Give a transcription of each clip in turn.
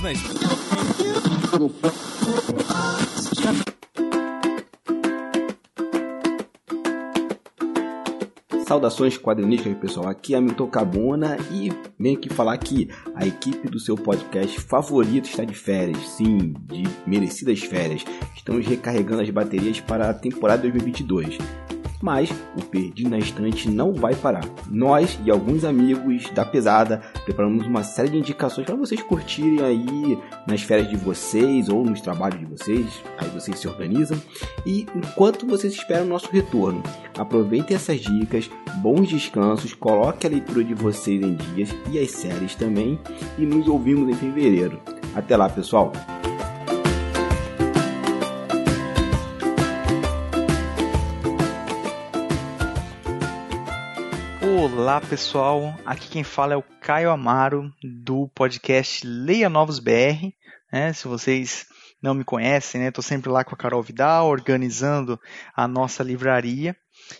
Na Saudações quadrinísticas, pessoal. Aqui é Milton Cabona e venho aqui falar que a equipe do seu podcast favorito está de férias. Sim, de merecidas férias. Estamos recarregando as baterias para a temporada 2022 mas o Perdido na Estante não vai parar. Nós e alguns amigos da pesada preparamos uma série de indicações para vocês curtirem aí nas férias de vocês ou nos trabalhos de vocês, aí vocês se organizam. E enquanto vocês esperam o nosso retorno, aproveitem essas dicas, bons descansos, coloque a leitura de vocês em dias e as séries também e nos ouvimos em fevereiro. Até lá, pessoal! Olá pessoal, aqui quem fala é o Caio Amaro do podcast Leia Novos BR. Né? Se vocês não me conhecem, né? Estou sempre lá com a Carol Vidal, organizando a nossa livraria.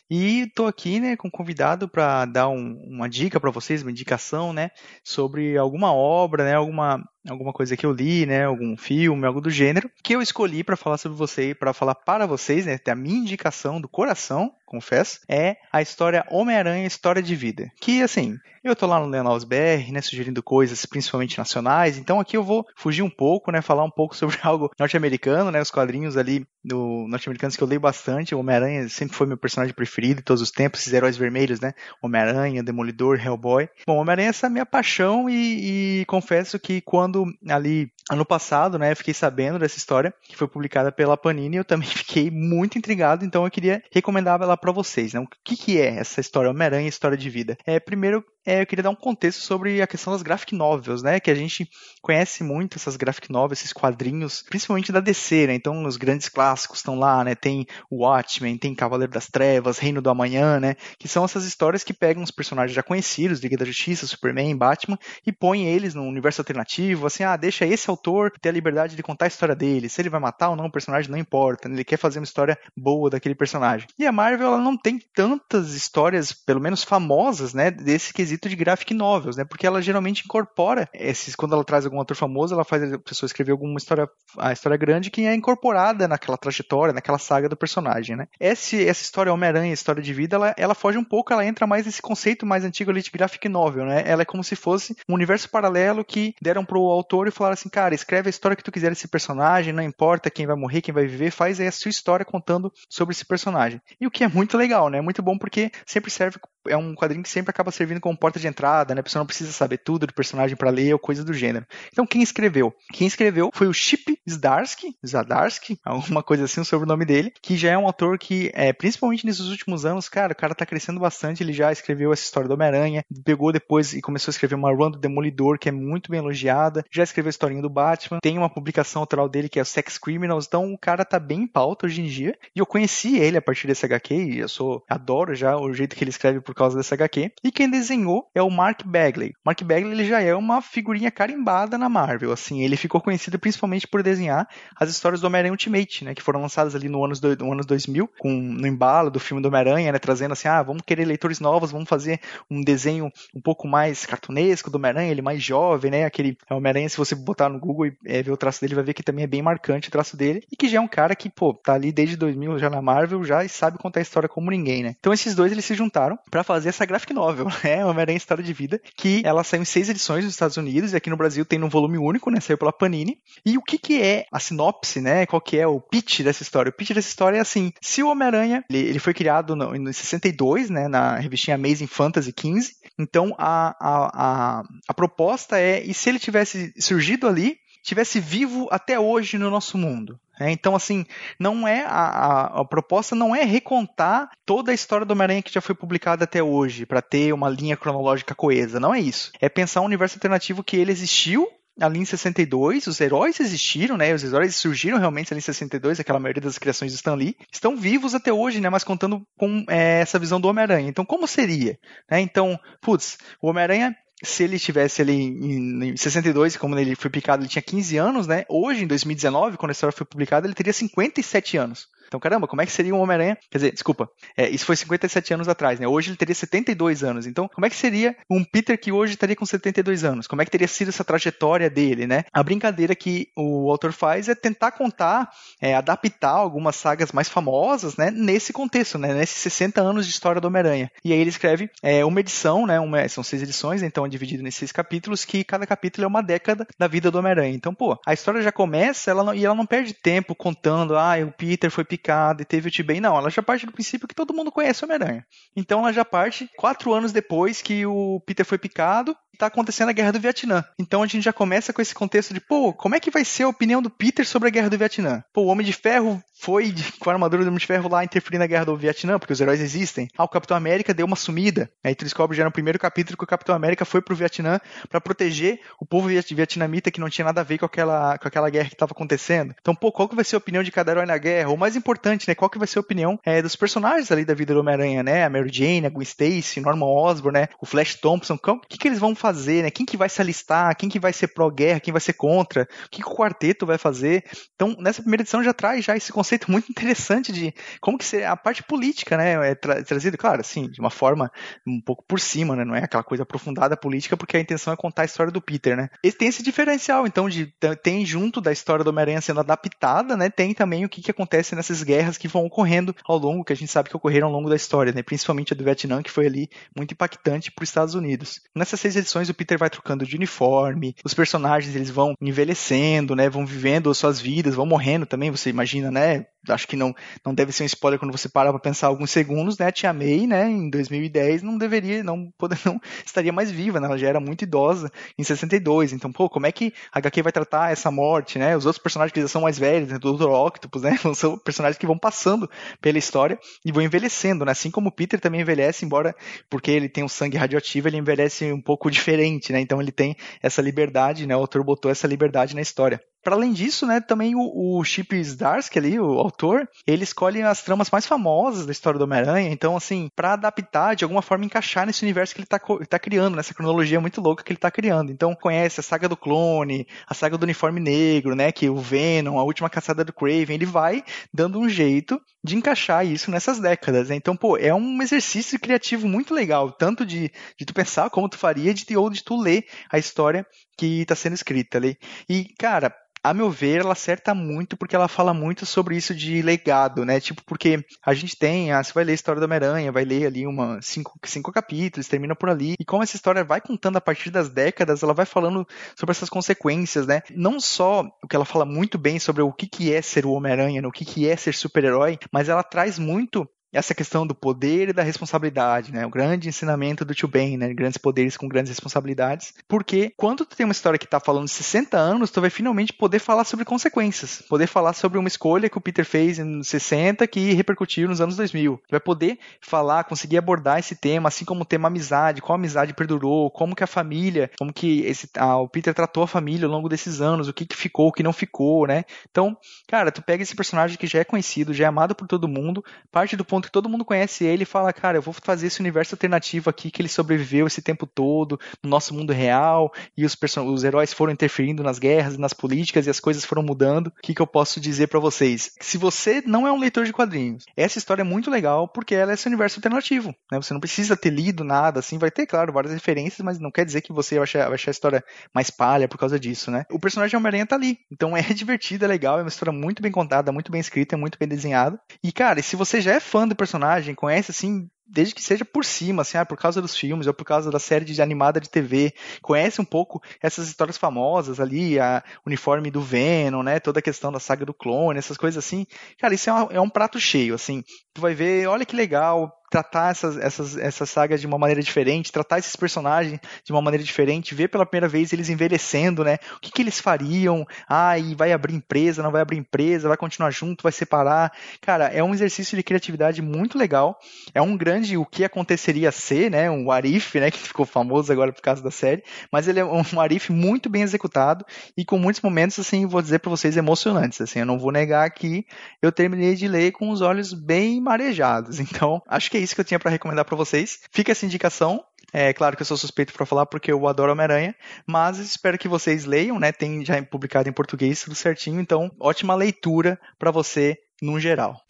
E estou aqui, né, com um convidado para dar um, uma dica para vocês, uma indicação, né, sobre alguma obra, né, alguma alguma coisa que eu li, né, algum filme, algo do gênero, que eu escolhi para falar sobre você, para falar para vocês, né, a minha indicação do coração, confesso, é a história Homem-Aranha História de Vida. Que assim, eu tô lá no Leonardo BR, né, sugerindo coisas principalmente nacionais, então aqui eu vou fugir um pouco, né, falar um pouco sobre algo norte-americano, né, os quadrinhos ali do norte-americanos que eu leio bastante, Homem-Aranha sempre foi meu personagem preferido de todos os tempos, esses heróis vermelhos, né, Homem-Aranha, Demolidor, Hellboy. Bom, Homem-Aranha é essa minha paixão e, e confesso que quando quando ali ano passado, né, fiquei sabendo dessa história que foi publicada pela Panini, eu também fiquei muito intrigado, então eu queria recomendar ela para vocês. Né? O que, que é essa história Homem-Aranha, história de vida? É, primeiro, é, eu queria dar um contexto sobre a questão das graphic novels, né, que a gente conhece muito essas graphic novels, esses quadrinhos, principalmente da DC, né? Então, os grandes clássicos estão lá, né? Tem o Watchmen, tem Cavaleiro das Trevas, Reino do Amanhã, né? Que são essas histórias que pegam os personagens já conhecidos, Liga da Justiça, Superman, Batman, e põem eles num universo alternativo, assim, ah, deixa esse autor ter a liberdade de contar a história dele. Se ele vai matar ou não o personagem, não importa. Né? Ele quer fazer uma história boa daquele personagem. E a Marvel, ela não tem tantas histórias, pelo menos famosas, né, desse quesito de graphic novels, né? Porque ela geralmente incorpora esses, quando ela traz algum autor famoso, ela faz a pessoa escrever alguma história, a história grande que é incorporada naquela trajetória, naquela saga do personagem, né? Esse, essa história Homem-Aranha, história de vida, ela, ela foge um pouco, ela entra mais nesse conceito mais antigo ali de graphic novel, né? Ela é como se fosse um universo paralelo que deram pro autor e falaram assim, cara, escreve a história que tu quiser desse personagem, não importa quem vai morrer, quem vai viver, faz aí a sua história contando sobre esse personagem. E o que é muito legal, né? Muito bom porque sempre serve, é um quadrinho que sempre acaba servindo como porta de entrada, né? A pessoa não precisa saber tudo do personagem para ler ou coisa do gênero. Então, quem escreveu? Quem escreveu foi o Chip Zdarsky, Zadarsky, alguma coisa assim, o sobrenome dele, que já é um autor que, é, principalmente nesses últimos anos, cara, o cara tá crescendo bastante, ele já escreveu essa história do Homem-Aranha, pegou depois e começou a escrever uma run do Demolidor, que é muito bem elogiada, já escreveu a historinha do Batman, tem uma publicação autoral dele que é o Sex Criminals, então o cara tá bem em pauta hoje em dia, e eu conheci ele a partir desse HQ, e eu sou, adoro já o jeito que ele escreve por causa dessa HQ, e quem desenhou é o Mark Bagley. Mark Bagley ele já é uma figurinha carimbada na Marvel, assim, ele ficou conhecido principalmente por desenhar as histórias do Homem-Aranha Ultimate, né, que foram lançadas ali no anos, do, no anos 2000, com, no embalo do filme do Homem-Aranha, né, trazendo assim, ah, vamos querer leitores novos, vamos fazer um desenho um pouco mais cartunesco do Homem-Aranha, ele mais jovem, né, aquele Homem-Aranha, se você botar no Google e é, ver o traço dele, vai ver que também é bem marcante o traço dele, e que já é um cara que, pô, tá ali desde 2000 já na Marvel, já sabe contar a história como ninguém, né. Então esses dois, eles se juntaram para fazer essa graphic novel, né, Homem-Aranha História de Vida, que ela saiu em seis edições nos Estados Unidos, e aqui no Brasil tem num volume único, né, saiu pela Panini, e o que que é a sinopse, né, qual que é o pitch dessa história? O pitch dessa história é assim, se o Homem-Aranha, ele, ele, foi criado no, em 62, né, na revistinha Amazing Fantasy 15, então a, a, a, a proposta é, e se ele tivesse surgido ali, tivesse vivo até hoje no nosso mundo. É, então, assim, não é a, a, a, proposta não é recontar toda a história do Homem-Aranha que já foi publicada até hoje, para ter uma linha cronológica coesa. Não é isso. É pensar um universo alternativo que ele existiu ali em 62, os heróis existiram, né? Os heróis surgiram realmente ali em 62, aquela maioria das criações de Stan Lee, estão vivos até hoje, né? Mas contando com é, essa visão do Homem-Aranha. Então, como seria? Né? Então, putz, o Homem-Aranha se ele tivesse ali em, 62, como ele foi picado, ele tinha 15 anos, né? Hoje, em 2019, quando a história foi publicada, ele teria 57 anos. Então, caramba, como é que seria um Homem-Aranha? Quer dizer, desculpa, é, isso foi 57 anos atrás, né? Hoje ele teria 72 anos. Então, como é que seria um Peter que hoje estaria com 72 anos? Como é que teria sido essa trajetória dele, né? A brincadeira que o autor faz é tentar contar, é, adaptar algumas sagas mais famosas, né? Nesse contexto, né? Nesses 60 anos de história do Homem-Aranha. E aí ele escreve é, uma edição, né? Uma, são seis edições, então é dividido nesses seis capítulos, que cada capítulo é uma década da vida do Homem-Aranha. Então, pô, a história já começa ela não, e ela não perde tempo contando, ah, o Peter foi picado e teve o T-Bane. Não, ela já parte do princípio que todo mundo conhece o Homem-Aranha. Então ela já parte quatro anos depois que o Peter foi picado está acontecendo a guerra do Vietnã. Então a gente já começa com esse contexto de, pô, como é que vai ser a opinião do Peter sobre a guerra do Vietnã? Pô, o Homem de Ferro foi com a armadura do Homem de Ferro lá interferir na guerra do Vietnã, porque os heróis existem. Ah, o Capitão América deu uma sumida. Aí tu descobre já no primeiro capítulo que o Capitão América foi pro Vietnã para proteger o povo vietnamita que não tinha nada a ver com aquela, com aquela guerra que estava acontecendo. Então, pô, qual que vai ser a opinião de cada herói na guerra? Ou mais importante, né, qual que vai ser a opinião é, dos personagens ali da vida do Homem-Aranha, né? A Mary Jane, a Gwen Stacy, Norman Osborn, né? O Flash Thompson. O que, que eles vão fazer, né? Quem que vai se alistar, quem que vai ser pró-guerra, quem vai ser contra, o que, que o quarteto vai fazer. Então, nessa primeira edição já traz já esse conceito muito interessante de como que ser a parte política, né, é tra trazido, claro, assim, de uma forma um pouco por cima, né, não é aquela coisa aprofundada política, porque a intenção é contar a história do Peter, né. E tem esse diferencial, então, de tem junto da história do Homem-Aranha sendo adaptada, né, tem também o que, que acontece nessas guerras que vão ocorrendo ao longo, que a gente sabe que ocorreram ao longo da história, né, principalmente a do Vietnã, que foi ali muito impactante para os Estados Unidos. Nessas seis edições, o Peter vai trocando de uniforme, os personagens eles vão envelhecendo, né, vão vivendo as suas vidas, vão morrendo também, você imagina, né, acho que não, não deve ser um spoiler quando você parar para pensar alguns segundos, né, Tia May, né, em 2010 não deveria, não, poder, não estaria mais viva, né, ela já era muito idosa em 62, então, pô, como é que a HQ vai tratar essa morte, né, os outros personagens que já são mais velhos, né, o Dr. Octopus, né, são personagens que vão passando pela história e vão envelhecendo, né, assim como o Peter também envelhece, embora, porque ele tem um sangue radioativo, ele envelhece um pouco diferente, né, então ele tem essa liberdade, né? O autor botou essa liberdade na história. Para além disso, né, também o, o Chip Zdarsky ali, o autor, ele escolhe as tramas mais famosas da história do Homem-Aranha, então, assim, para adaptar, de alguma forma, encaixar nesse universo que ele está tá criando, nessa cronologia muito louca que ele está criando. Então, conhece a saga do clone, a saga do uniforme negro, né, que o Venom, a última caçada do Craven, ele vai dando um jeito de encaixar isso nessas décadas, né? Então, pô, é um exercício criativo muito legal, tanto de, de tu pensar como tu faria, de, ou de tu ler a história que está sendo escrita ali. E, cara, a meu ver, ela acerta muito porque ela fala muito sobre isso de legado, né? Tipo, porque a gente tem, ah, você vai ler a história do Homem-Aranha, vai ler ali uma cinco, cinco capítulos, termina por ali. E como essa história vai contando a partir das décadas, ela vai falando sobre essas consequências, né? Não só o que ela fala muito bem sobre o que, que é ser o Homem-Aranha, o que, que é ser super-herói, mas ela traz muito essa questão do poder e da responsabilidade, né? O grande ensinamento do Tio Ben, né? Grandes poderes com grandes responsabilidades. Porque quando tu tem uma história que tá falando de 60 anos, tu vai finalmente poder falar sobre consequências. Poder falar sobre uma escolha que o Peter fez em 60 que repercutiu nos anos 2000. Tu vai poder falar, conseguir abordar esse tema, assim como o tema amizade, qual amizade perdurou, como que a família, como que esse, ah, o Peter tratou a família ao longo desses anos, o que que ficou, o que não ficou, né? Então, cara, tu pega esse personagem que já é conhecido, já é amado por todo mundo, parte do ponto ponto que todo mundo conhece ele e fala, cara, eu vou fazer esse universo alternativo aqui que ele sobreviveu esse tempo todo no nosso mundo real e os, os heróis foram interferindo nas guerras e nas políticas e as coisas foram mudando. O que, que eu posso dizer para vocês? Se você não é um leitor de quadrinhos, essa história é muito legal porque ela é esse universo alternativo. Né? Você não precisa ter lido nada, assim, vai ter, claro, várias referências, mas não quer dizer que você vai achar, vai achar a história mais palha por causa disso, né? O personagem Homem-Aranha tá ali. Então é divertido, é legal, é uma história muito bem contada, muito bem escrita, muito bem desenhada. E, cara, se você já é fã do personagem, conhece assim desde que seja por cima, assim, ah, por causa dos filmes ou por causa da série de animada de TV, conhece um pouco essas histórias famosas ali, a uniforme do Venom, né, toda a questão da saga do clone, essas coisas assim, cara, isso é, uma, é um prato cheio, assim, tu vai ver, olha que legal, tratar essas, essas, essas sagas de uma maneira diferente, tratar esses personagens de uma maneira diferente, ver pela primeira vez eles envelhecendo, né? O que, que eles fariam? Ah, e vai abrir empresa, não vai abrir empresa, vai continuar junto, vai separar. Cara, é um exercício de criatividade muito legal. É um grande o que aconteceria ser, né? Um Arif, né? Que ficou famoso agora por causa da série. Mas ele é um Arif muito bem executado e com muitos momentos, assim, vou dizer para vocês, emocionantes. Assim, eu não vou negar que eu terminei de ler com os olhos bem marejados. Então, acho que é isso que eu tinha para recomendar para vocês. Fica essa indicação. É claro que eu sou suspeito para falar porque eu adoro Homem-Aranha, mas espero que vocês leiam, né? Tem já publicado em português tudo certinho, então ótima leitura para você no geral.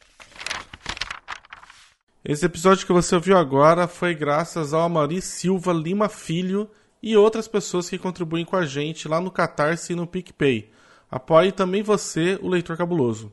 Esse episódio que você ouviu agora foi graças ao Amaury Silva Lima Filho e outras pessoas que contribuem com a gente lá no Catarse e no PicPay. Apoie também você, o Leitor Cabuloso.